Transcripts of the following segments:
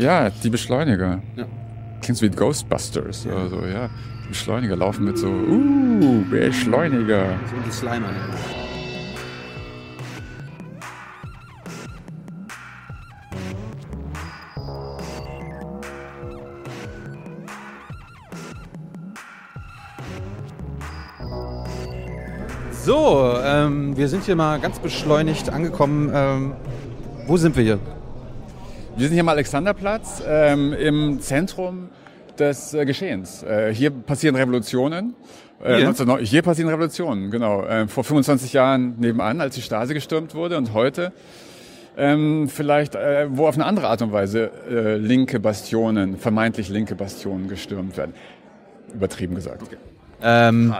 Ja, die Beschleuniger. Ja. Klingt so wie Ghostbusters ja. oder so, ja. Die Beschleuniger laufen mit so, uh, Beschleuniger. So die Slimer. So, ähm, wir sind hier mal ganz beschleunigt angekommen. Ähm, wo sind wir hier? Wir sind hier am Alexanderplatz ähm, im Zentrum des äh, Geschehens. Äh, hier passieren Revolutionen. Äh, hier? 19, hier passieren Revolutionen, genau. Äh, vor 25 Jahren nebenan, als die Stasi gestürmt wurde und heute ähm, vielleicht, äh, wo auf eine andere Art und Weise äh, linke Bastionen, vermeintlich linke Bastionen gestürmt werden. Übertrieben gesagt. Okay. Ähm,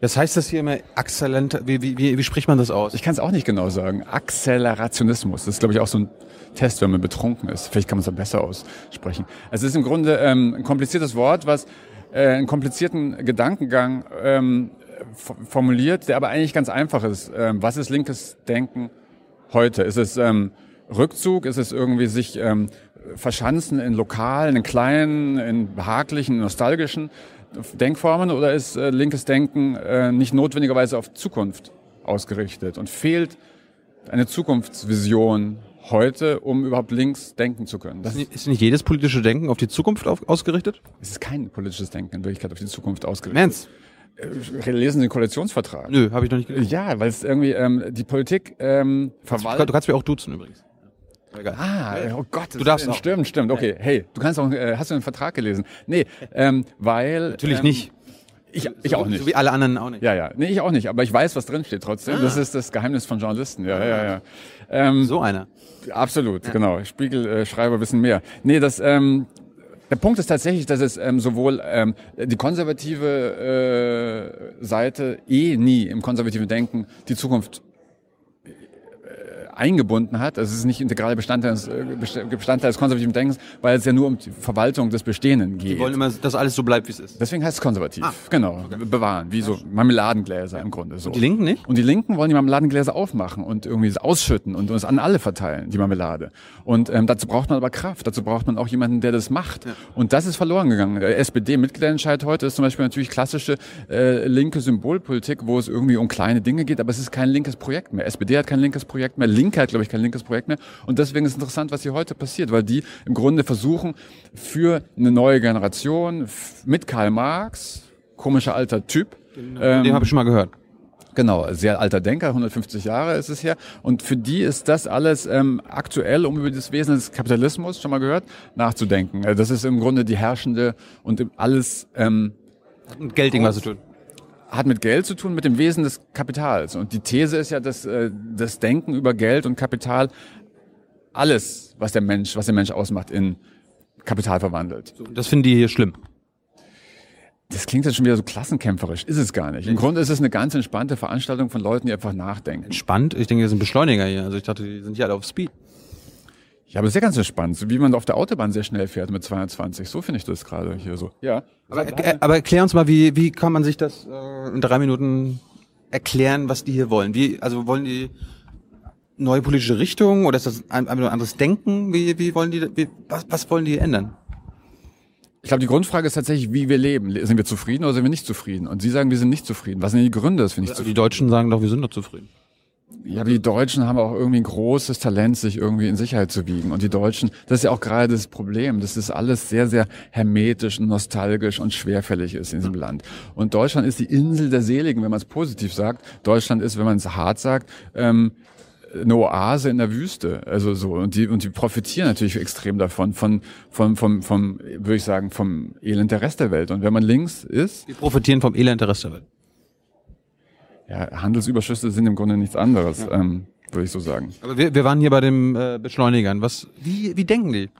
das heißt das hier immer Exzellent, wie, wie, wie, wie spricht man das aus? Ich kann es auch nicht genau sagen. Accelerationismus. Das ist, glaube ich, auch so ein Test, wenn man betrunken ist. Vielleicht kann man es dann besser aussprechen. Es ist im Grunde ähm, ein kompliziertes Wort, was äh, einen komplizierten Gedankengang ähm, formuliert, der aber eigentlich ganz einfach ist. Ähm, was ist linkes Denken heute? Ist es ähm, Rückzug? Ist es irgendwie sich ähm, verschanzen in lokalen, in kleinen, in behaglichen, nostalgischen Denkformen oder ist äh, linkes Denken äh, nicht notwendigerweise auf Zukunft ausgerichtet und fehlt eine Zukunftsvision heute, um überhaupt links denken zu können. Das ist nicht jedes politische Denken auf die Zukunft auf, ausgerichtet? Es ist kein politisches Denken in Wirklichkeit auf die Zukunft ausgerichtet. Mensch. Äh, lesen Sie den Koalitionsvertrag. Nö, habe ich noch nicht gelesen. Ja, weil es irgendwie ähm, die Politik ähm, verwaltet. Du kannst mich auch duzen übrigens. Egal. Ah, oh Gott. Du darfst auch. Stimmt, stimmt. Okay, hey, du kannst auch, äh, hast du einen Vertrag gelesen? Nee, ähm, weil... Natürlich ähm, nicht. Ich, ich so, auch nicht. So wie alle anderen auch nicht. Ja, ja. Nee, ich auch nicht. Aber ich weiß, was drin steht trotzdem. Ah. Das ist das Geheimnis von Journalisten. Ja, ja, ja. Ähm, so einer. Absolut, ja. genau. Spiegelschreiber äh, wissen mehr. Nee, das, ähm, der Punkt ist tatsächlich, dass es ähm, sowohl ähm, die konservative äh, Seite eh nie im konservativen Denken die Zukunft eingebunden hat. Also es ist nicht integraler Bestandteil des, äh, Bestandteil des konservativen Denkens, weil es ja nur um die Verwaltung des Bestehenden geht. Die wollen immer, dass alles so bleibt, wie es ist. Deswegen heißt es konservativ. Ah, genau. Okay. Bewahren. Wie so Marmeladengläser im Grunde. So. Und die Linken nicht? Und die Linken wollen die Marmeladengläser aufmachen und irgendwie ausschütten und uns an alle verteilen, die Marmelade. Und ähm, dazu braucht man aber Kraft. Dazu braucht man auch jemanden, der das macht. Ja. Und das ist verloren gegangen. Der SPD-Mitgliederentscheid heute ist zum Beispiel natürlich klassische äh, linke Symbolpolitik, wo es irgendwie um kleine Dinge geht, aber es ist kein linkes Projekt mehr. SPD hat kein linkes Projekt mehr. Linke hat, glaube ich, kein linkes Projekt mehr. Und deswegen ist interessant, was hier heute passiert, weil die im Grunde versuchen, für eine neue Generation mit Karl Marx, komischer alter Typ. Den, ähm, den habe ich schon mal gehört. Genau, sehr alter Denker, 150 Jahre ist es her. Und für die ist das alles ähm, aktuell, um über das Wesen des Kapitalismus, schon mal gehört, nachzudenken. Äh, das ist im Grunde die herrschende und alles... Ähm, mit Geld irgendwas zu tun hat mit Geld zu tun, mit dem Wesen des Kapitals. Und die These ist ja, dass äh, das Denken über Geld und Kapital alles, was der Mensch, was der Mensch ausmacht, in Kapital verwandelt. Das finden die hier schlimm. Das klingt jetzt schon wieder so klassenkämpferisch. Ist es gar nicht. Im Grunde ist es eine ganz entspannte Veranstaltung von Leuten, die einfach nachdenken. Entspannt? Ich denke, wir sind Beschleuniger hier. Also ich dachte, die sind hier alle auf Speed. Ja, aber sehr ganz entspannt, so wie man auf der Autobahn sehr schnell fährt mit 220. So finde ich das gerade hier so. Ja. Aber, äh, aber erklär uns mal, wie, wie kann man sich das äh, in drei Minuten erklären, was die hier wollen? Wie, also wollen die neue politische Richtung oder ist das ein, ein anderes Denken? Wie, wie wollen die, wie, was, was wollen die ändern? Ich glaube, die Grundfrage ist tatsächlich, wie wir leben. Sind wir zufrieden oder sind wir nicht zufrieden? Und Sie sagen, wir sind nicht zufrieden. Was sind die Gründe, dass wir nicht also zufrieden Die Deutschen sagen doch, wir sind doch zufrieden. Ja, aber die Deutschen haben auch irgendwie ein großes Talent, sich irgendwie in Sicherheit zu wiegen. Und die Deutschen, das ist ja auch gerade das Problem, dass das alles sehr, sehr hermetisch und nostalgisch und schwerfällig ist in diesem Land. Und Deutschland ist die Insel der Seligen, wenn man es positiv sagt. Deutschland ist, wenn man es hart sagt, ähm, eine Oase in der Wüste. Also so. Und die, und die profitieren natürlich extrem davon, von, von, vom, vom, würde ich sagen, vom Elend der Rest der Welt. Und wenn man links ist. Die profitieren vom Elend der Rest der Welt ja, Handelsüberschüsse sind im Grunde nichts anderes, ja. ähm, würde ich so sagen. Aber wir, wir waren hier bei den äh, Beschleunigern. Was, wie, wie denken die?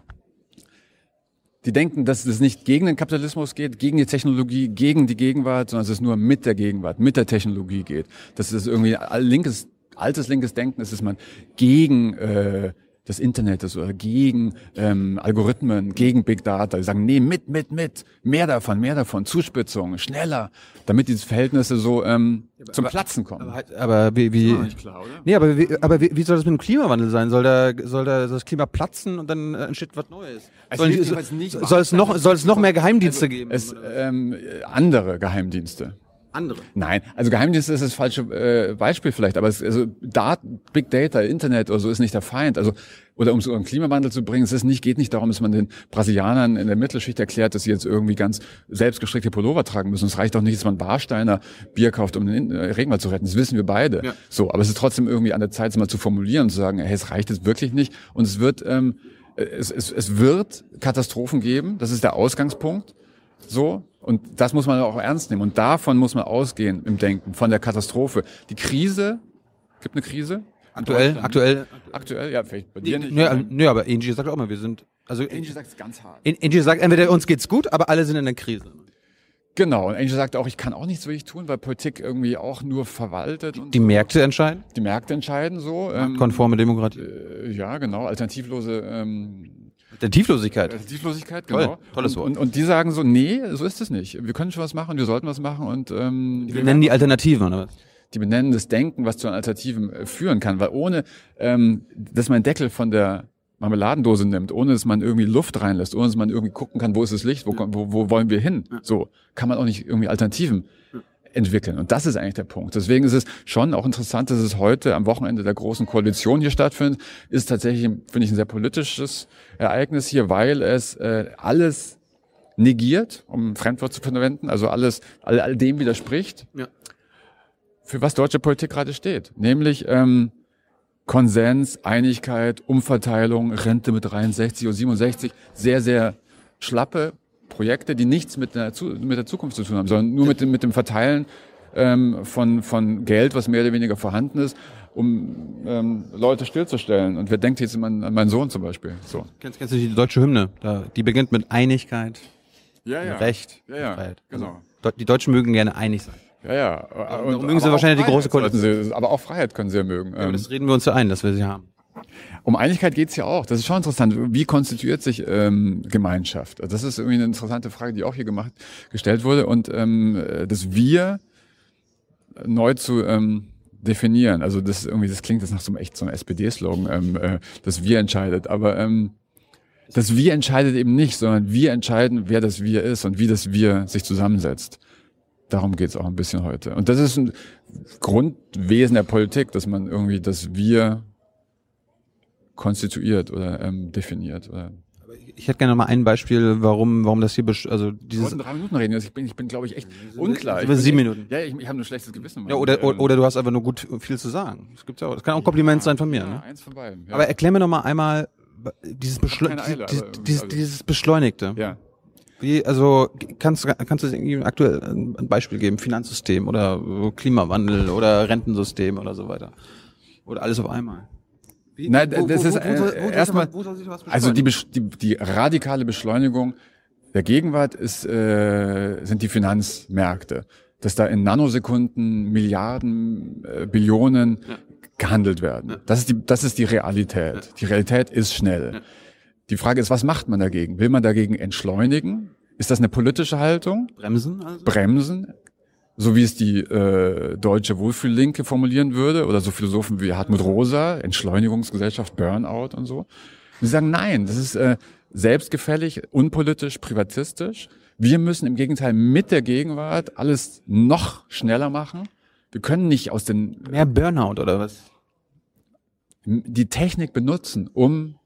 Die denken, dass es nicht gegen den Kapitalismus geht, gegen die Technologie, gegen die Gegenwart, sondern dass es nur mit der Gegenwart, mit der Technologie geht. Dass es irgendwie linkes, altes linkes Denken ist, dass man gegen äh, des Internets oder gegen ähm, Algorithmen, gegen Big Data. Die sagen, nee, mit, mit, mit, mehr davon, mehr davon, Zuspitzung, schneller, damit diese Verhältnisse so ähm, zum aber, Platzen kommen. Aber, aber wie, wie nicht klar, oder? Nee, aber wie, aber wie, wie soll das mit dem Klimawandel sein? Soll da soll da das Klima platzen und dann äh, entsteht was Neues? Also soll, nicht- soll, soll es noch soll es noch mehr Geheimdienste geben? Es ähm, andere Geheimdienste. Andere. Nein, also Geheimdienste ist das falsche äh, Beispiel vielleicht, aber es, also Daten, Big Data, Internet oder so ist nicht der Feind. Also oder um so einen Klimawandel zu bringen, es ist nicht, geht nicht darum, dass man den Brasilianern in der Mittelschicht erklärt, dass sie jetzt irgendwie ganz selbstgestrickte Pullover tragen müssen. Es reicht auch nicht, dass man Warsteiner Bier kauft, um den äh, Regenwald zu retten. Das wissen wir beide. Ja. So, aber es ist trotzdem irgendwie an der Zeit, es mal zu formulieren und zu sagen, hey, es reicht jetzt wirklich nicht. Und es wird, ähm, es, es, es wird Katastrophen geben. Das ist der Ausgangspunkt. So. Und das muss man auch ernst nehmen. Und davon muss man ausgehen im Denken, von der Katastrophe. Die Krise, gibt eine Krise? Aktuell, aktuell. Aktuell, ja, vielleicht bei dir nicht. Nö, nö, aber Angie sagt auch mal, wir sind also Angie sagt es ganz hart. Angie sagt entweder uns geht's gut, aber alle sind in der Krise. Genau. Und Angie sagt auch, ich kann auch nichts wirklich tun, weil Politik irgendwie auch nur verwaltet Die Märkte entscheiden. die Märkte entscheiden so. Ähm, Konforme Demokratie. äh, ja, genau. Alternativlose ähm, Der Tieflosigkeit. Alternativlosigkeit, Toll, genau. tolles Wort. Und, und, und die sagen so, nee, so ist es nicht. Wir können schon was machen, wir sollten was machen und ähm, Wir nennen die Alternativen, oder was? die benennen das Denken, was zu einer Alternativen äh, führen kann. Weil ohne, ähm, dass man einen Deckel von der Marmeladendose nimmt, ohne dass man irgendwie Luft reinlässt, ohne dass man irgendwie gucken kann, wo ist das Licht, wo, wo, wo wollen wir hin, so kann man auch nicht irgendwie Alternativen entwickeln. Und das ist eigentlich der Punkt. Deswegen ist es schon auch interessant, dass es heute am Wochenende der großen Koalition hier stattfindet. Ist tatsächlich, finde ich, ein sehr politisches Ereignis hier, weil es äh, alles negiert, um ein Fremdwort zu verwenden, also alles, all, all dem widerspricht Ja. für was deutsche Politik gerade steht. Nämlich ähm, Konsens, Einigkeit, Umverteilung, Rente mit 63 und 67. Sehr, sehr schlappe Projekte, die nichts mit der, mit der Zukunft zu tun haben, sondern nur mit dem, mit dem Verteilen ähm, von, von Geld, was mehr oder weniger vorhanden ist, um ähm, Leute stillzustellen. Und wer denkt jetzt an, an meinen Sohn zum Beispiel? So. Kennst, kennst du die deutsche Hymne? Da, die beginnt mit Einigkeit, Ja, Recht, Ja, ja, Freiheit. genau. Also, die Deutschen mögen gerne einig sein. Ja, ja. darum mögen sie wahrscheinlich die große Sie, aber auch Freiheit können sie ja mögen. Ähm, das reden wir uns ja ein, dass wir sie haben. Um Einigkeit geht's ja auch. Das ist schon interessant. Wie konstituiert sich ähm, Gemeinschaft? Also Das ist irgendwie eine interessante Frage, die auch hier gemacht, gestellt wurde. Und ähm, äh, das Wir neu zu ähm, definieren. Also das irgendwie, das klingt jetzt nach so einem echt so einem SPD-Slogan, ähm, äh, das Wir entscheidet. Aber ähm, das Wir entscheidet eben nicht, sondern wir entscheiden, wer das Wir ist und wie das Wir sich zusammensetzt. Darum geht's auch ein bisschen heute. Und das ist ein Grundwesen der Politik, dass man irgendwie das Wir konstituiert oder ähm, definiert. Oder Ich hätte gerne noch mal ein Beispiel, warum, warum das hier, besch- also wir dieses, wollten drei Minuten reden. Also ich bin, ich bin glaube ich, echt unklar. Ich über bin sieben echt- Minuten. Ja, ich, ich habe ein schlechtes Gewissen. ja, oder, Ähm, oder du hast einfach nur gut viel zu sagen. Das gibt's ja auch. Das kann auch ein Kompliment sein von mir, ja, ne? eins von beiden. Ja. Aber erklär mir noch mal einmal dieses, Beschle Eile, dieses, dieses, also- dieses Beschleunigte. ja. Wie, also kannst, kannst du irgendwie aktuell ein Beispiel geben? Finanzsystem oder Klimawandel oder Rentensystem oder so weiter. Oder alles auf einmal. Wie, Nein, das ist, äh, erstmal- wo Also die, die, die radikale Beschleunigung der Gegenwart ist, äh, sind die Finanzmärkte. Dass da in Nanosekunden Milliarden, äh, Billionen gehandelt werden. Das, ist die, das ist die Realität. Die Realität ist schnell. Die Frage ist, was macht man dagegen? Will man dagegen entschleunigen? Ist das eine politische Haltung? Bremsen also? Bremsen? So wie es die äh, deutsche Wohlfühllinke formulieren würde, oder so Philosophen wie Hartmut Rosa, Entschleunigungsgesellschaft, Burnout und so. Und sie sagen, nein, das ist äh, selbstgefällig, unpolitisch, privatistisch. Wir müssen im Gegenteil mit der Gegenwart alles noch schneller machen. Wir können nicht aus den Mehr Burnout oder was? die Technik benutzen, um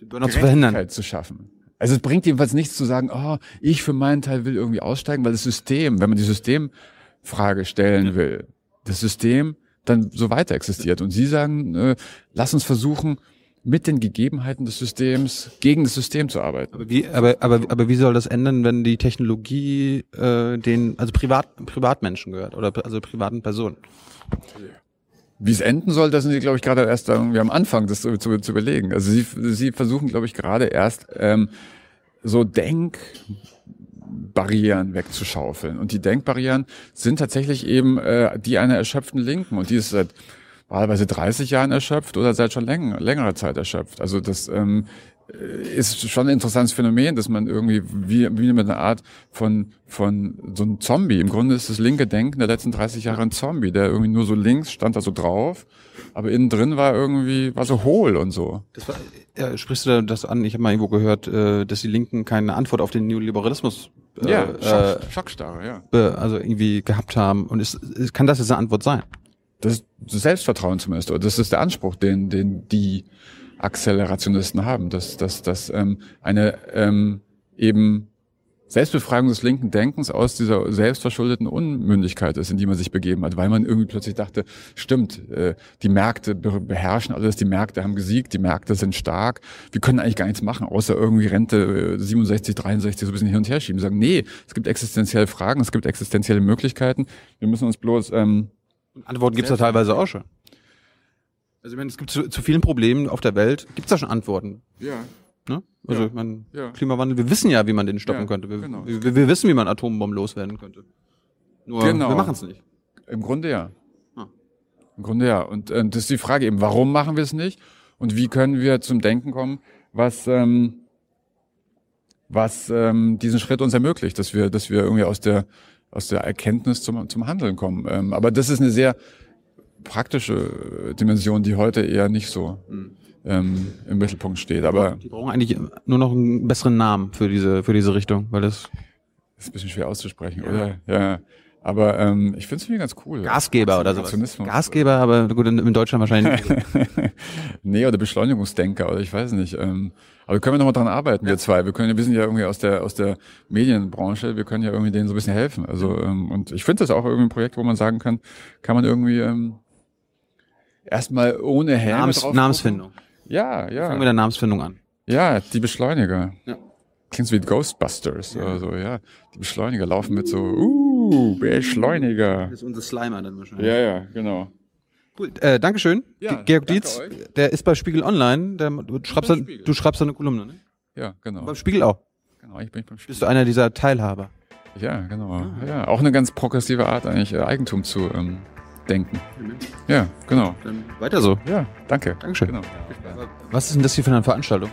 Burnout zu verhindern. Zu schaffen. Also es bringt jedenfalls nichts zu sagen, oh, ich für meinen Teil will irgendwie aussteigen, weil das System, wenn man die Systemfrage stellen will, das System dann so weiter existiert. Und Sie sagen, äh, lass uns versuchen, mit den Gegebenheiten des Systems gegen das System zu arbeiten. Aber wie, aber, aber, aber wie soll das ändern, wenn die Technologie äh, den, also Privat, Privatmenschen gehört oder also privaten Personen? Wie es enden soll, da sind Sie, glaube ich, gerade erst irgendwie am Anfang, das zu, zu, zu überlegen. Also Sie, Sie versuchen, glaube ich, gerade erst ähm, so Denkbarrieren wegzuschaufeln. Und die Denkbarrieren sind tatsächlich eben äh, die einer erschöpften Linken. Und die ist seit wahlweise 30 Jahren erschöpft oder seit schon läng längerer Zeit erschöpft. Also das ähm, ist schon ein interessantes Phänomen, dass man irgendwie wie, wie mit einer Art von, von so einem Zombie, im Grunde ist das linke Denken der letzten 30 Jahre ein Zombie, der irgendwie nur so links stand da so drauf, aber innen drin war irgendwie, war so hohl und so. Das war, ja, sprichst du das an? Ich habe mal irgendwo gehört, äh, dass die Linken keine Antwort auf den Neoliberalismus äh, ja, Schock, äh, Schockstarre, ja. Also irgendwie gehabt haben. Und ist, kann das jetzt eine Antwort sein? Das ist das Selbstvertrauen zumindest. Oder das ist der Anspruch, den, den die Accelerationisten haben, dass, dass, dass ähm, eine ähm, eben Selbstbefreiung des linken Denkens aus dieser selbstverschuldeten Unmündigkeit ist, in die man sich begeben hat, weil man irgendwie plötzlich dachte, stimmt, äh, die Märkte beherrschen alles, die Märkte haben gesiegt, die Märkte sind stark, wir können eigentlich gar nichts machen, außer irgendwie Rente äh, 67, 63 so ein bisschen hin und her schieben. Sagen, nee, es gibt existenzielle Fragen, es gibt existenzielle Möglichkeiten, wir müssen uns bloß... Ähm, Antworten gibt es ja teilweise auch schon. Also ich meine, es gibt zu, zu vielen Problemen auf der Welt, gibt es da schon Antworten. Ja. Ne? Also ja. meine, ja. Klimawandel, wir wissen ja, wie man den stoppen ja, könnte. Wir, genau. wir, wir, wissen, wie man Atombomben loswerden könnte. Nur genau. wir machen es nicht. Im Grunde ja. Ah. Im Grunde ja. Und äh, das ist die Frage eben, warum machen wir es nicht? Und wie können wir zum Denken kommen, was ähm, was ähm, diesen Schritt uns ermöglicht, dass wir, dass wir irgendwie aus der aus der Erkenntnis zum, zum Handeln kommen. Ähm, aber das ist eine sehr praktische Dimension, die heute eher nicht so mhm. ähm, im Mittelpunkt steht. Aber die brauchen eigentlich nur noch einen besseren Namen für diese für diese Richtung, weil das, ist ein bisschen schwer auszusprechen, ja. oder? Ja. Aber ähm, ich finde es irgendwie ganz cool. Gasgeber oder sowas. Gasgeber, aber gut, in, in Deutschland wahrscheinlich nicht. nee, oder Beschleunigungsdenker oder ich weiß nicht. Ähm, aber wir können wir nochmal dran arbeiten, wir zwei. Wir können, wir sind ja irgendwie aus der aus der Medienbranche, wir können ja irgendwie denen so ein bisschen helfen. Also ähm, und ich finde das auch irgendwie ein Projekt, wo man sagen kann, kann man irgendwie ähm, erstmal ohne Helm Namens, Namensfindung. Ja, ja. Fangen wir der Namensfindung an. Ja, die Beschleuniger. Ja. Klingt wie Ghostbusters ja. oder so, ja. Die Beschleuniger laufen mit so, uh, Beschleuniger. Das ist unser Slimer dann wahrscheinlich. Ja, ja, genau. Cool. Äh, Dankeschön. Ja, Georg Dietz, euch. der ist bei Spiegel Online. Der, du, schreibst dann, du schreibst eine Kolumne, ne? Ja, genau. beim Spiegel auch. Genau, ich bin beim Spiegel. Bist du einer dieser Teilhaber? Ja, genau. Ah. Ja, auch eine ganz progressive Art eigentlich äh, Eigentum zu ähm, denken. Ja, genau. Dann weiter so. Ja, danke. Dankeschön. Genau. Was ist denn das hier für eine Veranstaltung?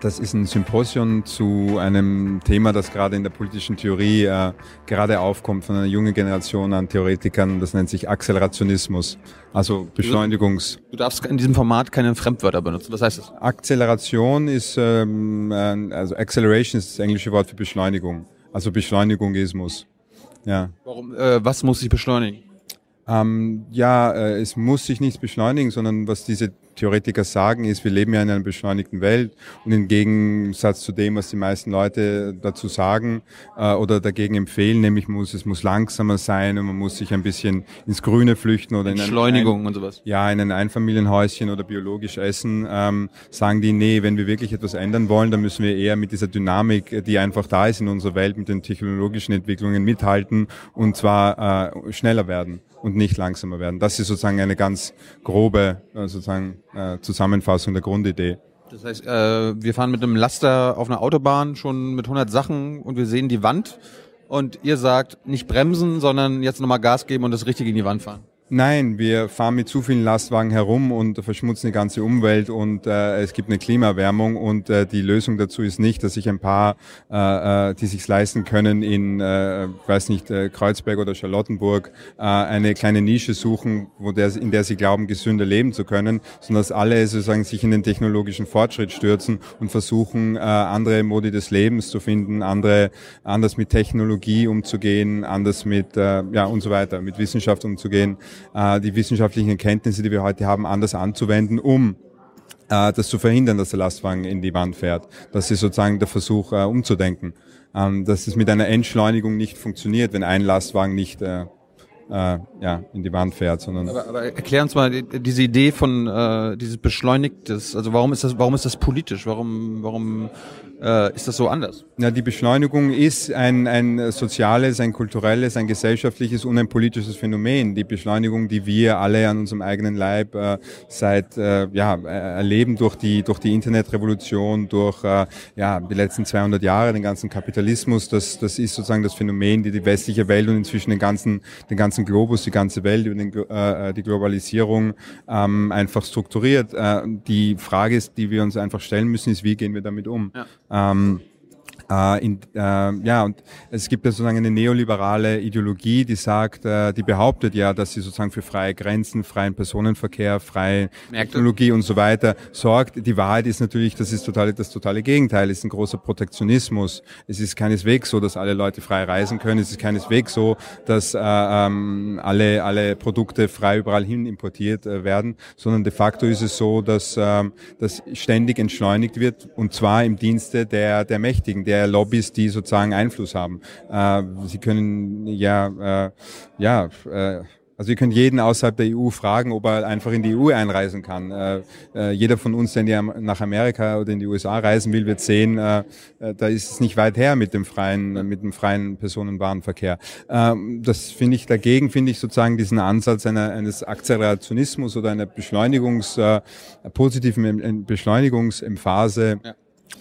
Das ist ein Symposium zu einem Thema, das gerade in der politischen Theorie äh, gerade aufkommt von einer jungen Generation an Theoretikern. Das nennt sich Akzelerationismus, also Beschleunigungs. Du darfst in diesem Format keine Fremdwörter benutzen. Was heißt das? Akzeleration ist, ähm, also Acceleration ist das englische Wort für Beschleunigung, also Beschleunigungismus. Ja. Warum? Äh, was muss sich beschleunigen? Ähm, ja, äh, es muss sich nichts beschleunigen, sondern was diese Theoretiker sagen, ist, wir leben ja in einer beschleunigten Welt und im Gegensatz zu dem, was die meisten Leute dazu sagen äh, oder dagegen empfehlen, nämlich muss es muss langsamer sein und man muss sich ein bisschen ins Grüne flüchten oder in Entschleunigung ein, und sowas. Ja, in ein Einfamilienhäuschen oder biologisch essen, ähm, sagen die, nee, wenn wir wirklich etwas ändern wollen, dann müssen wir eher mit dieser Dynamik, die einfach da ist in unserer Welt, mit den technologischen Entwicklungen mithalten und zwar äh, schneller werden und nicht langsamer werden. Das ist sozusagen eine ganz grobe äh, sozusagen äh, Zusammenfassung der Grundidee. Das heißt, äh, wir fahren mit einem Laster auf einer Autobahn schon mit 100 Sachen und wir sehen die Wand und ihr sagt nicht bremsen, sondern jetzt nochmal Gas geben und das richtig in die Wand fahren. Nein, wir fahren mit zu vielen Lastwagen herum und verschmutzen die ganze Umwelt und äh, es gibt eine Klimaerwärmung und äh, die Lösung dazu ist nicht, dass sich ein paar, äh, äh, die sich leisten können, in, äh, weiß nicht, äh, Kreuzberg oder Charlottenburg äh, eine kleine Nische suchen, wo der, in der sie glauben, gesünder leben zu können, sondern dass alle sozusagen sich in den technologischen Fortschritt stürzen und versuchen, äh, andere Modi des Lebens zu finden, andere, anders mit Technologie umzugehen, anders mit, äh, ja und so weiter, mit Wissenschaft umzugehen die wissenschaftlichen Erkenntnisse, die wir heute haben, anders anzuwenden, um äh, das zu verhindern, dass der Lastwagen in die Wand fährt. Das ist sozusagen der Versuch, äh, umzudenken. Ähm, dass es mit einer Entschleunigung nicht funktioniert, wenn ein Lastwagen nicht äh, äh, ja, in die Wand fährt, sondern. Aber, aber erklär uns mal diese Idee von äh, dieses beschleunigtes, also warum ist das, warum ist das politisch? Warum, warum äh, ist das so anders? Ja, die Beschleunigung ist ein, ein soziales, ein kulturelles, ein gesellschaftliches und ein politisches Phänomen. Die Beschleunigung, die wir alle an unserem eigenen Leib äh, seit äh, ja erleben durch die durch die Internetrevolution, durch äh, ja die letzten 200 Jahre, den ganzen Kapitalismus, das das ist sozusagen das Phänomen, die die westliche Welt und inzwischen den ganzen den ganzen ganzen Globus, die ganze Welt, über den, äh, die Globalisierung ähm, einfach strukturiert. Äh, die Frage ist, die wir uns einfach stellen müssen, ist, wie gehen wir damit um? Ja. Ähm, äh, in, äh, ja, und es gibt ja sozusagen eine neoliberale Ideologie, die sagt, äh, die behauptet ja, dass sie sozusagen für freie Grenzen, freien Personenverkehr, freie Märkte. Technologie und so weiter sorgt. Die Wahrheit ist natürlich, das ist total, das totale Gegenteil. Es ist ein großer Protektionismus. Es ist keineswegs so, dass alle Leute frei reisen können. Es ist keineswegs so, dass äh, ähm, alle, alle Produkte frei überall hin importiert äh, werden, sondern de facto ist es so, dass ähm, das ständig entschleunigt wird und zwar im Dienste der, der Mächtigen, der der Lobbys, die sozusagen Einfluss haben. Äh, Sie können ja, äh, ja, äh, also ihr könnt jeden außerhalb der EU fragen, ob er einfach in die EU einreisen kann. Äh, äh, jeder von uns, der nach Amerika oder in die USA reisen will, wird sehen, äh, da ist es nicht weit her mit dem freien, mit dem freien Personenwarenverkehr. Ähm, das finde ich dagegen, finde ich sozusagen diesen Ansatz einer, eines Akzelerationismus oder einer Beschleunigungs, positiven Beschleunigungsemphase. Ja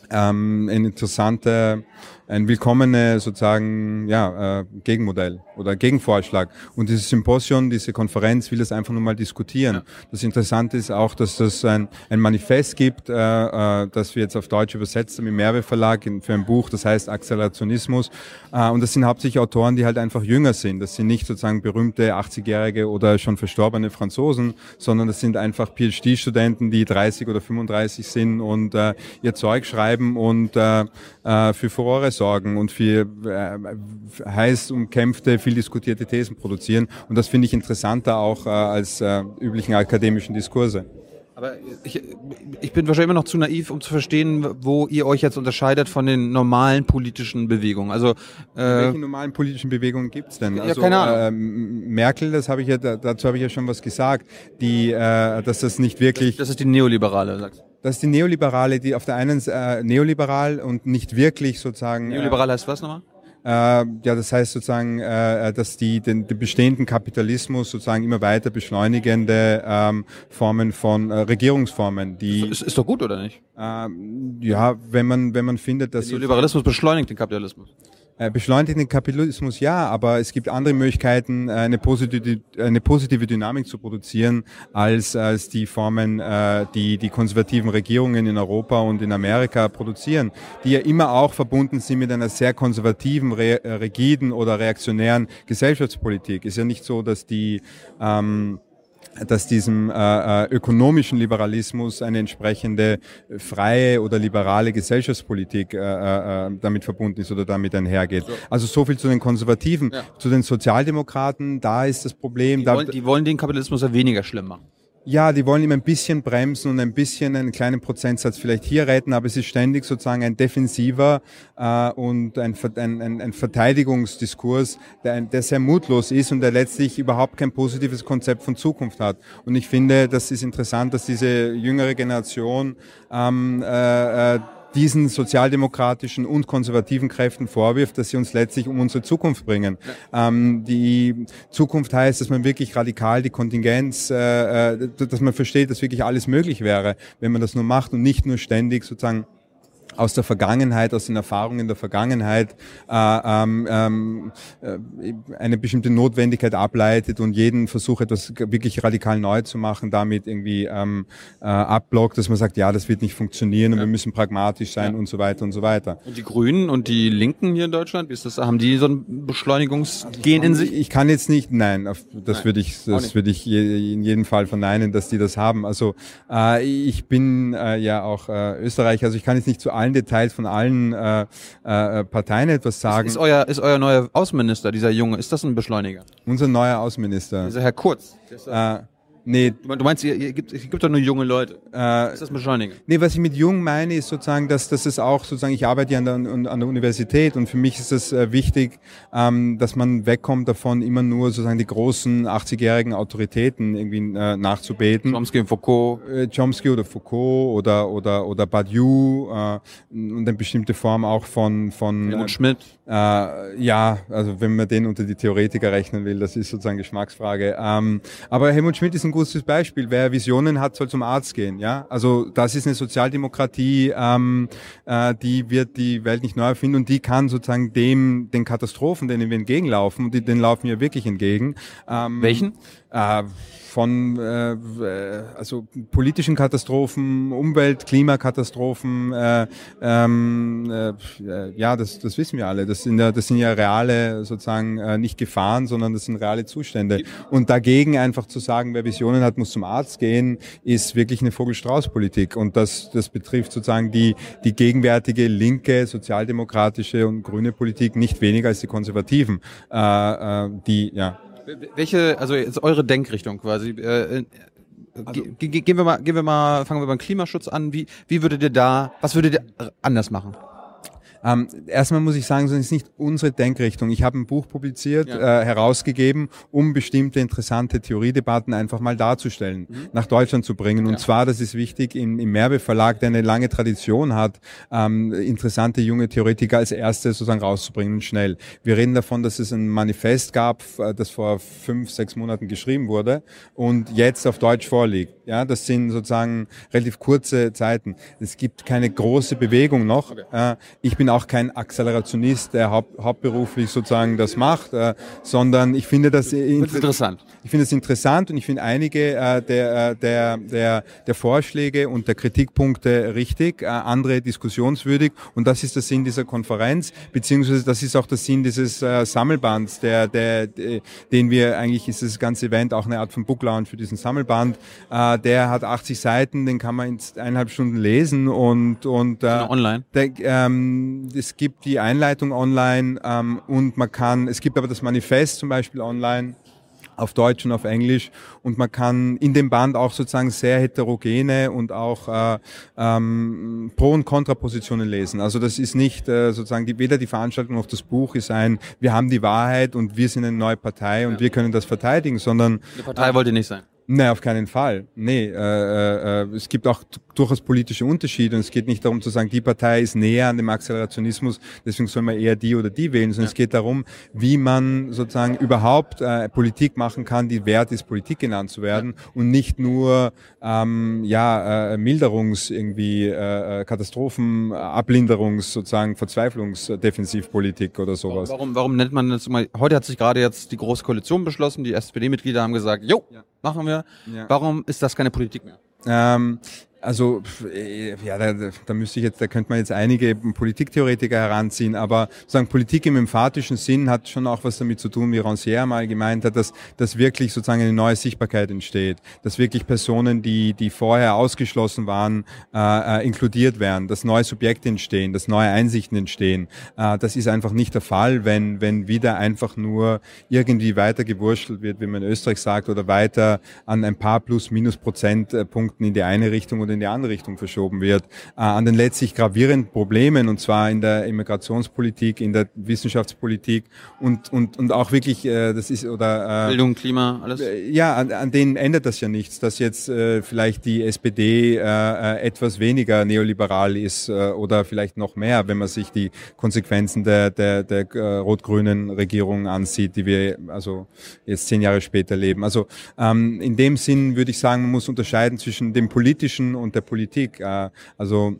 ähm, ein interessanter ein willkommenes sozusagen ja, äh, Gegenmodell oder Gegenvorschlag. Und dieses Symposium, diese Konferenz will das einfach nur mal diskutieren. Ja. Das Interessante ist auch, dass das ein, ein Manifest gibt, äh, äh, das wir jetzt auf Deutsch übersetzt haben im Mehrwe Verlag in, für ein Buch, das heißt Accelerationismus. Äh, und das sind hauptsächlich Autoren, die halt einfach jünger sind. Das sind nicht sozusagen berühmte 80-jährige oder schon verstorbene Franzosen, sondern das sind einfach PhD-Studenten, die 30 oder 35 sind und äh, ihr Zeug schreiben und äh, äh, für Furore sorgen und für äh, heiß umkämpfte, viel diskutierte Thesen produzieren. Und das finde ich interessanter auch äh, als äh, üblichen akademischen Diskurse. Aber ich, ich bin wahrscheinlich immer noch zu naiv, um zu verstehen, wo ihr euch jetzt unterscheidet von den normalen politischen Bewegungen. Also äh, welche normalen politischen Bewegungen gibt's denn? Ja, also, keine Ahnung. Äh, Merkel, das habe ich ja dazu habe ich ja schon was gesagt, die, äh, dass das nicht wirklich. Das, das ist die neoliberale, sagst. Das ist die neoliberale, die auf der einen äh, neoliberal und nicht wirklich sozusagen. Neoliberal heißt was nochmal? Äh, ja, das heißt sozusagen, äh, dass die den, den bestehenden Kapitalismus sozusagen immer weiter beschleunigende ähm, Formen von äh, Regierungsformen, die ist, ist doch gut oder nicht? Ähm, ja, wenn man wenn man findet, dass der Liberalismus beschleunigt den Kapitalismus. Äh, beschleunigt den Kapitalismus ja, aber es gibt andere Möglichkeiten, äh, eine positive, eine positive Dynamik zu produzieren, als, als die Formen, äh, die die konservativen Regierungen in Europa und in Amerika produzieren, die ja immer auch verbunden sind mit einer sehr konservativen, rigiden oder reaktionären Gesellschaftspolitik. Ist ja nicht so, dass die ähm, dass diesem äh, äh, ökonomischen Liberalismus eine entsprechende freie oder liberale Gesellschaftspolitik äh, äh, äh, damit verbunden ist oder damit einhergeht. So. Also so viel zu den Konservativen. Ja. Zu den Sozialdemokraten, da ist das Problem. Die, wollen, die wollen den Kapitalismus ja weniger schlimm machen. Ja, die wollen ihm ein bisschen bremsen und ein bisschen einen kleinen Prozentsatz vielleicht hier retten, aber es ist ständig sozusagen ein defensiver äh, und ein, ein, ein Verteidigungsdiskurs, der, der sehr mutlos ist und der letztlich überhaupt kein positives Konzept von Zukunft hat. Und ich finde, das ist interessant, dass diese jüngere Generation ähm, äh, äh diesen sozialdemokratischen und konservativen Kräften vorwirft, dass sie uns letztlich um unsere Zukunft bringen. Ähm, die Zukunft heißt, dass man wirklich radikal die Kontingenz, äh, äh dass man versteht, dass wirklich alles möglich wäre, wenn man das nur macht und nicht nur ständig sozusagen aus der Vergangenheit, aus den Erfahrungen der Vergangenheit äh, ähm, ähm, äh, eine bestimmte Notwendigkeit ableitet und jeden Versuch, etwas wirklich radikal neu zu machen, damit irgendwie ähm, äh, abblockt, dass man sagt, ja, das wird nicht funktionieren und ja. wir müssen pragmatisch sein ja. und so weiter und so weiter. Und die Grünen und die Linken hier in Deutschland, wie ist das, haben die so ein Beschleunigungsgen in sich? Ich kann jetzt nicht, nein, das nein. würde ich, das würde ich in jedem Fall verneinen, dass die das haben. Also äh, ich bin äh, ja auch äh, Österreicher, also ich kann jetzt nicht zu allen allen Details von allen äh, äh, Parteien etwas sagen. Ist, ist, euer, ist euer neuer Außenminister, dieser Junge, ist das ein Beschleuniger? Unser neuer Außenminister. Dieser Herr Kurz. Äh, Nee. Du meinst, ihr, ihr gibt, es gibt doch nur junge Leute. Äh, ist das Beschleunigen? Nee, was ich mit jung meine, ist sozusagen, dass, dass es auch sozusagen, ich arbeite ja an der, an der Universität und für mich ist es äh, wichtig, ähm, dass man wegkommt davon, immer nur sozusagen die großen 80-jährigen Autoritäten irgendwie äh, nachzubeten. Chomsky und Foucault. Äh, Chomsky oder Foucault oder, oder, oder Badiou äh, und eine bestimmte Form auch von, von Helmut äh, Schmidt. Äh, ja, also wenn man den unter die Theoretiker rechnen will, das ist sozusagen Geschmacksfrage. Ähm, aber Helmut Schmidt ist ein gutes Beispiel. Wer Visionen hat, soll zum Arzt gehen. Ja, also das ist eine Sozialdemokratie, ähm, äh, die wird die Welt nicht neu erfinden und die kann sozusagen dem den Katastrophen, denen wir entgegenlaufen, und die, denen laufen wir wirklich entgegen. Ähm, Welchen? Äh, von äh, also politischen Katastrophen, Umwelt, Klimakatastrophen, äh, ähm, äh, ja, das, das wissen wir alle. Das sind ja, das sind ja reale sozusagen äh, nicht Gefahren, sondern das sind reale Zustände. Und dagegen einfach zu sagen, wer Visionen hat, muss zum Arzt gehen, ist wirklich eine Vogelstrauß-Politik. Und das, das betrifft sozusagen die, die gegenwärtige linke, sozialdemokratische und grüne Politik nicht weniger als die Konservativen, äh, äh, die ja welche, also jetzt eure Denkrichtung quasi. Äh, also, gehen wir mal, gehen wir mal, fangen wir beim Klimaschutz an. Wie, wie würdet ihr da, was würdet ihr anders machen? Ähm, erstmal muss ich sagen, das ist nicht unsere Denkrichtung. Ich habe ein Buch publiziert, ja. äh, herausgegeben, um bestimmte interessante Theoriedebatten einfach mal darzustellen, mhm. nach Deutschland zu bringen. Und ja. zwar, das ist wichtig, im, im Merbe Verlag, der eine lange Tradition hat, ähm, interessante junge Theoretiker als erste sozusagen rauszubringen schnell. Wir reden davon, dass es ein Manifest gab, äh, das vor fünf, sechs Monaten geschrieben wurde und jetzt auf Deutsch vorliegt. Ja, das sind sozusagen relativ kurze Zeiten. Es gibt keine große Bewegung noch. Okay. Äh, ich bin auch kein Akzelerationist, der haupt, hauptberuflich sozusagen das macht, äh, sondern ich finde das, das interessant. Ich finde es interessant und ich finde einige äh, der, der, der, der Vorschläge und der Kritikpunkte richtig, andere diskussionswürdig und das ist der Sinn dieser Konferenz, beziehungsweise das ist auch der Sinn dieses Sammelbands, der, der, den wir eigentlich ist das ganze Event auch eine Art von Book Lounge für diesen Sammelband der hat 80 Seiten, den kann man in eineinhalb Stunden lesen und und äh, online. Der, ähm, es gibt die Einleitung online ähm, und man kann, es gibt aber das Manifest zum Beispiel online auf Deutsch und auf Englisch und man kann in dem Band auch sozusagen sehr heterogene und auch äh, ähm, Pro- und Kontrapositionen lesen. Also das ist nicht äh, sozusagen die, weder die Veranstaltung noch das Buch ist ein, wir haben die Wahrheit und wir sind eine neue Partei und ja. wir können das verteidigen, sondern eine Partei äh, wollte nicht sein. Nee, auf keinen Fall. Nee, äh, äh, äh, es gibt auch durchaus politische Unterschiede und es geht nicht darum zu sagen, die Partei ist näher an dem Akzelerationismus, deswegen soll man eher die oder die wählen, sondern ja. es geht darum, wie man sozusagen überhaupt äh, Politik machen kann, die wert ist, Politik genannt zu werden ja. und nicht nur ähm, ja äh, Milderungs irgendwie äh, äh Katastrophen, Ablinderungs sozusagen Verzweiflungsdefensivpolitik oder sowas. Warum, warum nennt man das mal? Heute hat sich gerade jetzt die große Koalition beschlossen, die SPD-Mitglieder haben gesagt, jo, ja machen wir. Ja. Warum ist das keine Politik mehr? Ähm, also äh, ja, da, da müsste ich jetzt, da könnte man jetzt einige Politiktheoretiker heranziehen, aber sozusagen Politik im emphatischen Sinn hat schon auch was damit zu tun, wie Rancière mal gemeint hat, dass, dass wirklich sozusagen eine neue Sichtbarkeit entsteht, dass wirklich Personen, die, die vorher ausgeschlossen waren, äh, äh, inkludiert werden, dass neue Subjekte entstehen, dass neue Einsichten entstehen. Äh, das ist einfach nicht der Fall, wenn, wenn wieder einfach nur irgendwie weiter gewurschtelt wird, wie man in Österreich sagt, oder weiter an ein paar Plus-Minus-Prozentpunkten in die eine Richtung oder in die andere Richtung verschoben wird, äh, an den letztlich gravierenden Problemen, und zwar in der Immigrationspolitik, in der Wissenschaftspolitik und, und, und auch wirklich, äh, das ist, oder... Äh, Bildung, Klima, alles? Ja, an, an denen ändert das ja nichts, dass jetzt vielleicht die SPD etwas weniger neoliberal ist oder vielleicht noch mehr, wenn man sich die Konsequenzen der, der, der rot-grünen Regierung ansieht, die wir also jetzt zehn Jahre später leben. Also ähm, in dem Sinn würde ich sagen, man muss unterscheiden zwischen dem politischen und der Politik. Äh, also.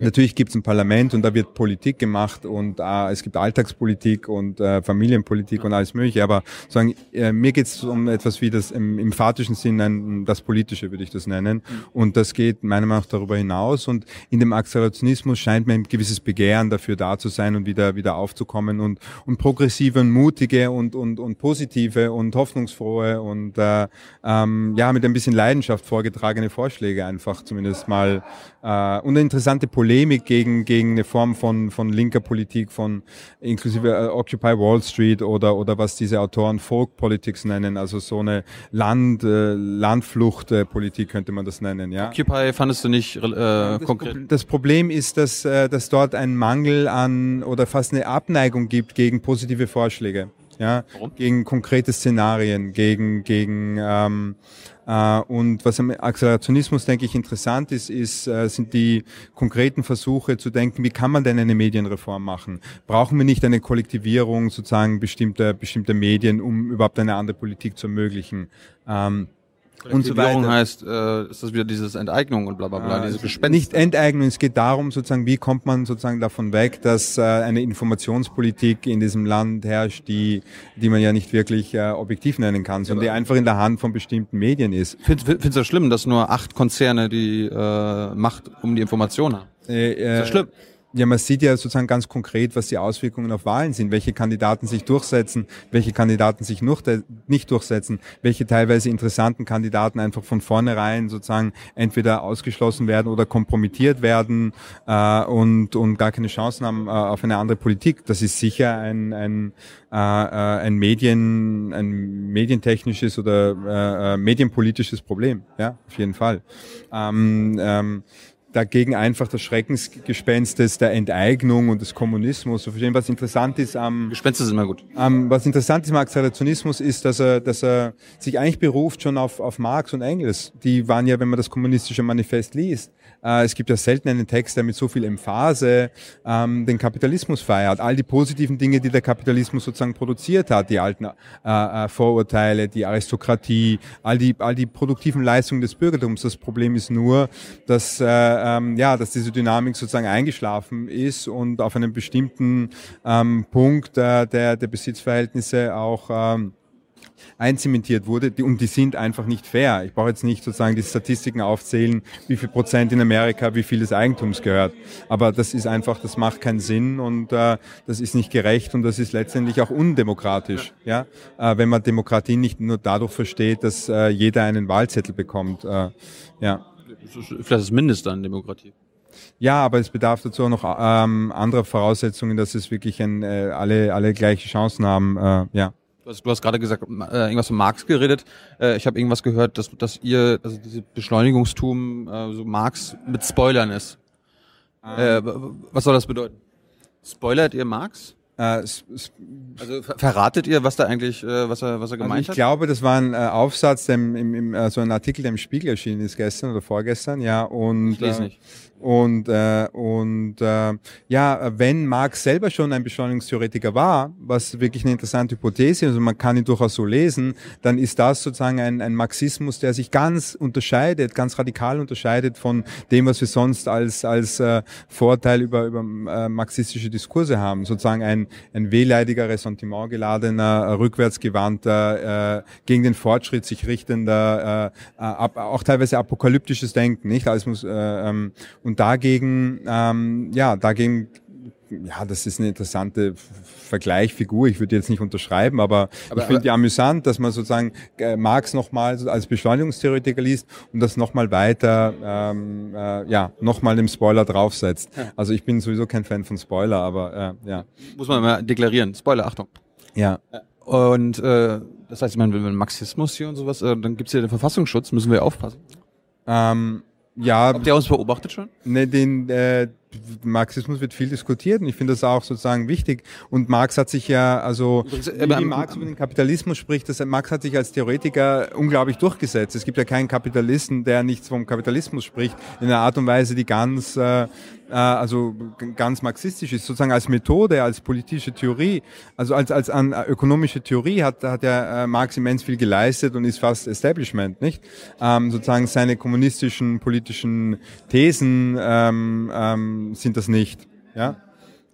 Natürlich gibt es ein Parlament und da wird Politik gemacht und äh, es gibt Alltagspolitik und äh, Familienpolitik und alles mögliche. Aber sagen, äh, mir geht es um etwas wie das im, im fatischen Sinn, ein, das Politische würde ich das nennen. Mhm. Und das geht meiner Meinung nach darüber hinaus. Und in dem Akzelerationismus scheint mir ein gewisses Begehren dafür da zu sein und wieder wieder aufzukommen und, und progressive und mutige und, und, und positive und hoffnungsfrohe und äh, ähm, ja mit ein bisschen Leidenschaft vorgetragene Vorschläge einfach zumindest mal äh, und eine interessante Polemik gegen, gegen eine Form von, von linker Politik, von inklusive äh, Occupy Wall Street oder, oder was diese Autoren Folk Politics nennen, also so eine Land, äh, Landfluchtpolitik könnte man das nennen. Ja? Occupy fandest du nicht äh, das konkret? Pro das Problem ist, dass, äh, dass dort ein Mangel an oder fast eine Abneigung gibt gegen positive Vorschläge. Ja, Warum? gegen konkrete Szenarien, gegen, gegen ähm, äh, und was am Akzelerationismus, denke ich, interessant ist, ist, äh, sind die konkreten Versuche zu denken, wie kann man denn eine Medienreform machen? Brauchen wir nicht eine Kollektivierung sozusagen bestimmter, bestimmter Medien, um überhaupt eine andere Politik zu ermöglichen? Ähm, und so weiter. heißt, äh, ist das wieder dieses Enteignung und bla bla bla, äh, dieses Gespenst. Nicht Enteignung, es geht darum sozusagen, wie kommt man sozusagen davon weg, dass äh, eine Informationspolitik in diesem Land herrscht, die, die man ja nicht wirklich äh, objektiv nennen kann, sondern ja, die einfach in der Hand von bestimmten Medien ist. Findest find, du das schlimm, dass nur acht Konzerne die äh, Macht um die Information haben? Äh, äh, ist das schlimm? Ja, man sieht ja sozusagen ganz konkret, was die Auswirkungen auf Wahlen sind, welche Kandidaten sich durchsetzen, welche Kandidaten sich nicht durchsetzen, welche teilweise interessanten Kandidaten einfach von vornherein sozusagen entweder ausgeschlossen werden oder kompromittiert werden äh, und, und gar keine Chancen haben äh, auf eine andere Politik. Das ist sicher ein, ein, äh, äh ein Medien, ein medientechnisches oder äh, äh, medienpolitisches Problem, ja, auf jeden Fall. Ähm, ähm, dagegen einfach das Schreckensgespenst der Enteignung und des Kommunismus zu verstehen. Was interessant ist am... Gespenst ist immer gut. Am, was interessant ist am Akzelerationismus ist, dass er, dass er sich eigentlich beruft schon auf, auf Marx und Engels. Die waren ja, wenn man das kommunistische Manifest liest, äh, es gibt ja selten einen Text, der mit so viel Emphase ähm, den Kapitalismus feiert. All die positiven Dinge, die der Kapitalismus sozusagen produziert hat, die alten äh, äh, Vorurteile, die Aristokratie, all die, all die produktiven Leistungen des Bürgertums. Das Problem ist nur, dass, äh, ähm, ja, dass diese Dynamik sozusagen eingeschlafen ist und auf einem bestimmten ähm, Punkt äh, der, der Besitzverhältnisse auch ähm, einzementiert wurde die, und die sind einfach nicht fair. Ich brauche jetzt nicht sozusagen die Statistiken aufzählen, wie viel Prozent in Amerika wie viel des Eigentums gehört. Aber das ist einfach, das macht keinen Sinn und äh, das ist nicht gerecht und das ist letztendlich auch undemokratisch. Ja, äh, wenn man Demokratie nicht nur dadurch versteht, dass äh, jeder einen Wahlzettel bekommt. Äh, ja. Vielleicht das Mindeste an Demokratie. Ja, aber es bedarf dazu auch noch ähm, anderer Voraussetzungen, dass es wirklich ein, äh, alle, alle gleiche Chancen haben. Äh, ja. Du hast, du hast gerade gesagt, äh, irgendwas von Marx geredet. Äh, ich habe irgendwas gehört, dass, dass ihr, also diese Beschleunigungstum, äh, so Marx mit Spoilern ist. Ähm. Äh, was soll das bedeuten? Spoilert ihr Marx? Äh, also verratet ihr, was da eigentlich, äh, was er, was er gemeint also ich hat? Ich glaube, das war ein äh, Aufsatz, der im, im, äh, so ein Artikel, der im Spiegel erschienen ist gestern oder vorgestern, ja. Und ich lese nicht. Und, äh, und äh, ja, wenn Marx selber schon ein Beschleunigungstheoretiker war, was wirklich eine interessante Hypothese ist, also man kann ihn durchaus so lesen, dann ist das sozusagen ein, ein Marxismus, der sich ganz unterscheidet, ganz radikal unterscheidet von dem, was wir sonst als, als äh, Vorteil über, über äh, marxistische Diskurse haben. Sozusagen ein, ein wehleidiger, ressentimentgeladener, rückwärtsgewandter, äh, gegen den Fortschritt sich richtender, äh, ab, auch teilweise apokalyptisches Denken, nicht? Alles muss, äh, ähm, und dagegen, ähm, ja, dagegen ja, das ist eine interessante Vergleichfigur. Ich würde jetzt nicht unterschreiben, aber, aber ich finde ja amüsant, dass man sozusagen äh, Marx nochmal als Beschleunigungstheoretiker liest und das nochmal weiter, ähm, äh, ja, nochmal dem Spoiler draufsetzt. Ja. Also ich bin sowieso kein Fan von Spoiler, aber äh, ja. Muss man mal deklarieren. Spoiler, Achtung. Ja. Und äh, das heißt, ich meine, wenn wir Marxismus hier und sowas, äh, dann gibt's hier den Verfassungsschutz, müssen wir aufpassen. Ähm, ja. Habt ihr uns beobachtet schon? Ne, den, äh, Marxismus wird viel diskutiert und ich finde das auch sozusagen wichtig. Und Marx hat sich ja, also wie, Marx über den Kapitalismus spricht, das, Marx hat sich als Theoretiker unglaublich durchgesetzt. Es gibt ja keinen Kapitalisten, der nichts vom Kapitalismus spricht, in einer Art und Weise, die ganz äh, äh, also ganz marxistisch ist, sozusagen als Methode, als politische Theorie, also als, als an äh, ökonomische Theorie hat, hat ja äh, Marx immens viel geleistet und ist fast Establishment, nicht? Ähm, sozusagen seine kommunistischen politischen Thesen ähm, ähm, sind das nicht, ja?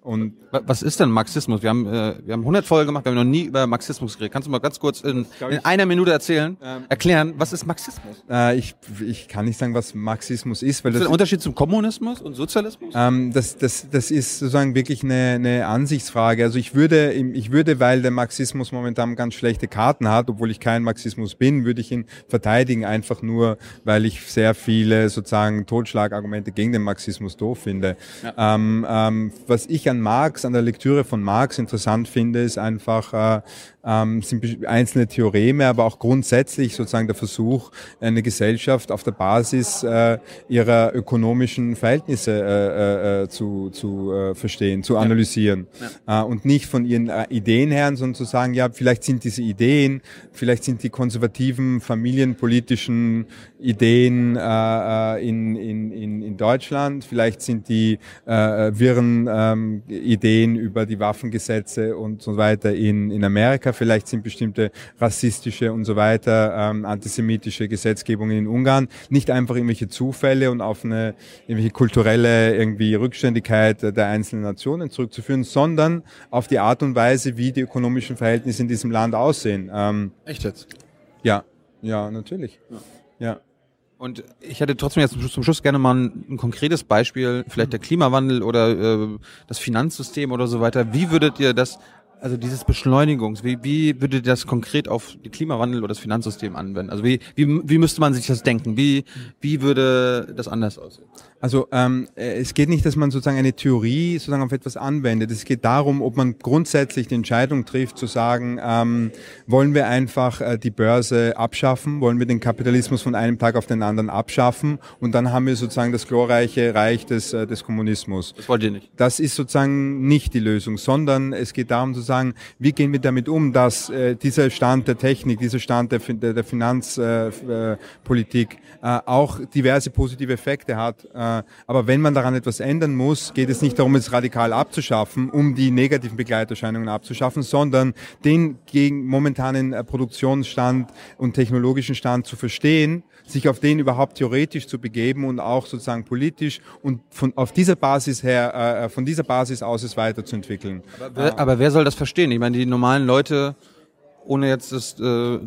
Und was ist denn Marxismus? Wir haben, äh, wir haben 100 Folgen gemacht, wir haben noch nie über Marxismus geredet. Kannst du mal ganz kurz in, in einer Minute erzählen, ähm, erklären, was ist Marxismus? Äh, ich, ich kann nicht sagen, was Marxismus ist. Weil ist das der Unterschied zum Kommunismus und Sozialismus? Ähm, das, das, das ist sozusagen wirklich eine, eine Ansichtsfrage. Also ich würde, ich würde, weil der Marxismus momentan ganz schlechte Karten hat, obwohl ich kein Marxismus bin, würde ich ihn verteidigen, einfach nur, weil ich sehr viele sozusagen Totschlagargumente gegen den Marxismus doof finde. Ja. Ähm, ähm, was ich an Marx, an der Lektüre von Marx interessant finde, ist einfach, äh, ähm, sind einzelne Theoreme, aber auch grundsätzlich sozusagen der Versuch, eine Gesellschaft auf der Basis äh, ihrer ökonomischen Verhältnisse äh, äh, äh zu, zu äh, verstehen, zu analysieren. Ja. Äh, und nicht von ihren äh, Ideen her, sondern zu sagen, ja, vielleicht sind diese Ideen, vielleicht sind die konservativen familienpolitischen Ideen äh, äh in, in, in, in Deutschland, vielleicht sind die äh, wirren ähm, Ideen über die Waffengesetze und so weiter in, in Amerika. Vielleicht sind bestimmte rassistische und so weiter, ähm, antisemitische Gesetzgebungen in Ungarn nicht einfach irgendwelche Zufälle und auf eine irgendwelche kulturelle irgendwie Rückständigkeit der einzelnen Nationen zurückzuführen, sondern auf die Art und Weise, wie die ökonomischen Verhältnisse in diesem Land aussehen. Ähm, Echt jetzt? ja, ja, natürlich. ja. Und ich hätte trotzdem jetzt zum Schluss, zum Schluss gerne mal ein, ein konkretes Beispiel, vielleicht der Klimawandel oder äh, das Finanzsystem oder so weiter. Wie würdet ihr das, also dieses Beschleunigungs, wie, wie würdet ihr das konkret auf den Klimawandel oder das Finanzsystem anwenden? Also wie, wie, wie müsste man sich das denken? Wie, wie würde das anders aussehen? Also ähm, äh, es geht nicht, dass man sozusagen eine Theorie sozusagen auf etwas anwendet. Es geht darum, ob man grundsätzlich die Entscheidung trifft, zu sagen, ähm, wollen wir einfach äh, die Börse abschaffen, wollen wir den Kapitalismus von einem Tag auf den anderen abschaffen und dann haben wir sozusagen das glorreiche Reich des, äh, des Kommunismus. Das wollt ihr nicht. Das ist sozusagen nicht die Lösung, sondern es geht darum zu sagen, wie gehen wir damit um, dass äh, dieser Stand der Technik, dieser Stand der, der, der Finanzpolitik äh, äh, äh, auch diverse positive Effekte hat. Äh, aber wenn man daran etwas ändern muss, geht es nicht darum, es radikal abzuschaffen, um die negativen Begleiterscheinungen abzuschaffen, sondern den gegen momentanen äh, Produktionsstand und technologischen Stand zu verstehen, sich auf den überhaupt theoretisch zu begeben und auch sozusagen politisch und von auf dieser Basis her, äh, von dieser Basis aus es weiterzuentwickeln. Wer, aber wer soll das verstehen? Ich meine, die normalen Leute, ohne jetzt das, äh,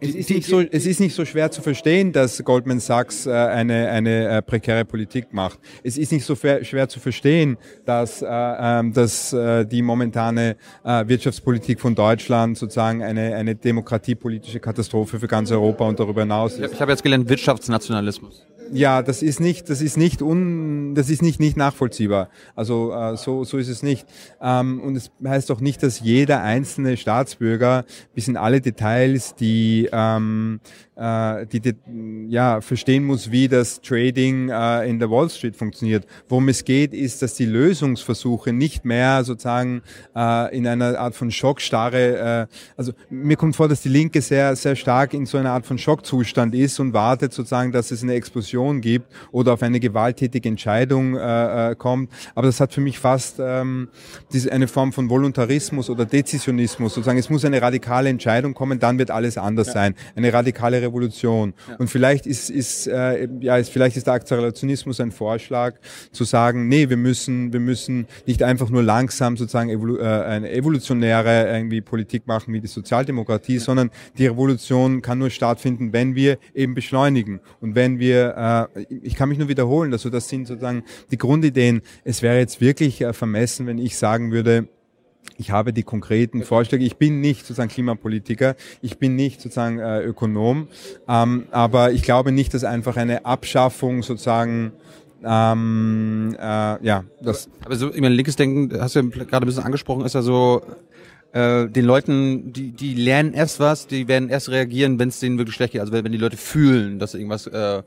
Es ist, nicht so, es ist nicht so schwer zu verstehen, dass Goldman Sachs äh, eine, eine äh, prekäre Politik macht. Es ist nicht so schwer zu verstehen, dass, äh, ähm, dass äh, die momentane äh, Wirtschaftspolitik von Deutschland sozusagen eine, eine demokratiepolitische Katastrophe für ganz Europa und darüber hinaus ist. ich habe jetzt gelernt Wirtschaftsnationalismus. Ja, das ist nicht, das ist nicht un, das ist nicht nicht nachvollziehbar. Also äh, so so ist es nicht. Ähm, und es heißt auch nicht, dass jeder einzelne Staatsbürger bis in alle Details die ähm, äh, die, die ja verstehen muss, wie das Trading äh, in der Wall Street funktioniert. Worum es geht, ist, dass die Lösungsversuche nicht mehr sozusagen äh, in einer Art von Schockstarre. Äh, also mir kommt vor, dass die Linke sehr sehr stark in so einer Art von Schockzustand ist und wartet sozusagen, dass es eine Explosion gibt oder auf eine gewalttätige Entscheidung äh, äh, kommt. Aber das hat für mich fast ähm, diese, eine Form von Voluntarismus oder Dezisionismus. Sozusagen, es muss eine radikale Entscheidung kommen, dann wird alles anders sein. Eine radikale Revolution. Und vielleicht ist, ist, äh, ja, ist, vielleicht ist der Akzelerationismus ein Vorschlag, zu sagen, nee, wir müssen, wir müssen nicht einfach nur langsam sozusagen evolu äh, eine evolutionäre irgendwie Politik machen wie die Sozialdemokratie, sondern die Revolution kann nur stattfinden, wenn wir eben beschleunigen und wenn wir äh, ich kann mich nur wiederholen, also das sind sozusagen die Grundideen. Es wäre jetzt wirklich äh, vermessen, wenn ich sagen würde, ich habe die konkreten Vorschläge. Ich bin nicht sozusagen Klimapolitiker, ich bin nicht sozusagen äh, Ökonom, ähm, aber ich glaube nicht, dass einfach eine Abschaffung sozusagen ähm, äh, ja, das Aber so, ich meine, linkes Denken, hast du ja gerade ein bisschen angesprochen, ist ja so, äh, den Leuten, die, die lernen erst was, die werden erst reagieren, wenn es denen wirklich schlecht geht. Also wenn, wenn die Leute fühlen, dass irgendwas äh,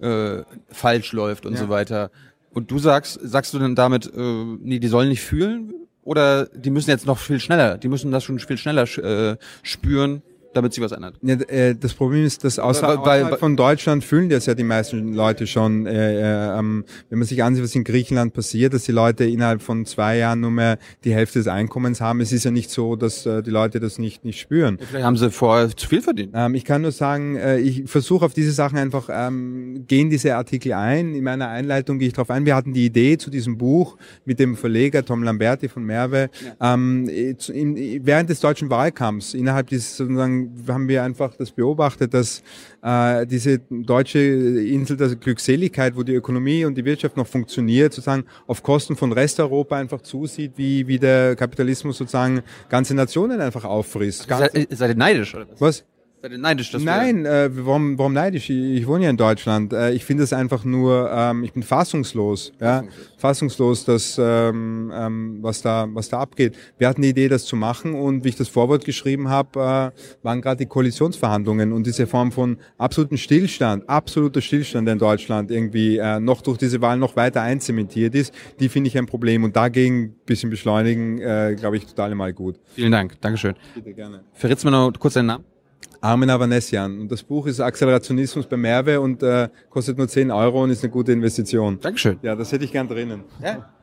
äh, falsch läuft und Ja. so weiter. Und du sagst, sagst du denn damit, äh, nee, die sollen nicht fühlen? Oder die müssen jetzt noch viel schneller, die müssen das schon viel schneller äh, spüren, damit sich was ändert? Ja, äh, das Problem ist, dass außer, Weil- weil- außerhalb von Deutschland fühlen das ja die meisten Leute schon. Äh, äh, ähm, wenn man sich ansieht, was in Griechenland passiert, dass die Leute innerhalb von zwei Jahren nur mehr die Hälfte des Einkommens haben. Es ist ja nicht so, dass äh, die Leute das nicht nicht spüren. Vielleicht haben sie vorher zu viel verdient. Ähm, ich kann nur sagen, äh, ich versuche auf diese Sachen einfach, ähm, gehen diese Artikel ein. In meiner Einleitung gehe ich darauf ein. Wir hatten die Idee zu diesem Buch mit dem Verleger Tom Lamberti von Merve. Ähm, äh, zu, in, während des deutschen Wahlkampfs, innerhalb dieses sozusagen, haben wir einfach das beobachtet, dass äh, diese deutsche Insel der Glückseligkeit, wo die Ökonomie und die Wirtschaft noch funktioniert, sozusagen auf Kosten von Resteuropa einfach zusieht, wie, wie der Kapitalismus sozusagen ganze Nationen einfach auffrisst. Seid, seid ihr neidisch oder was? was? Seid ihr neidisch, dass Nein, äh, warum, warum neidisch? Ich, ich wohne ja in Deutschland. Äh, ich finde es einfach nur, ähm, ich bin fassungslos, ja, fassungslos, dass ähm, ähm, was da was da abgeht. Wir hatten die Idee, das zu machen und wie ich das Vorwort geschrieben habe, äh, waren gerade die Koalitionsverhandlungen und diese Form von absoluten Stillstand, absoluter Stillstand, in Deutschland irgendwie äh, noch durch diese Wahl noch weiter einzementiert ist, die finde ich ein Problem und dagegen ein bisschen beschleunigen, äh, glaube ich, total mal gut. Vielen Dank, Dankeschön. Bitte gerne. Verrätst mir noch kurz deinen Namen? Armin Avanesian. Und das Buch ist Accelerationismus bei Merve und äh, kostet nur 10 Euro und ist eine gute Investition. Dankeschön. Ja, das hätte ich gern drinnen. Ja.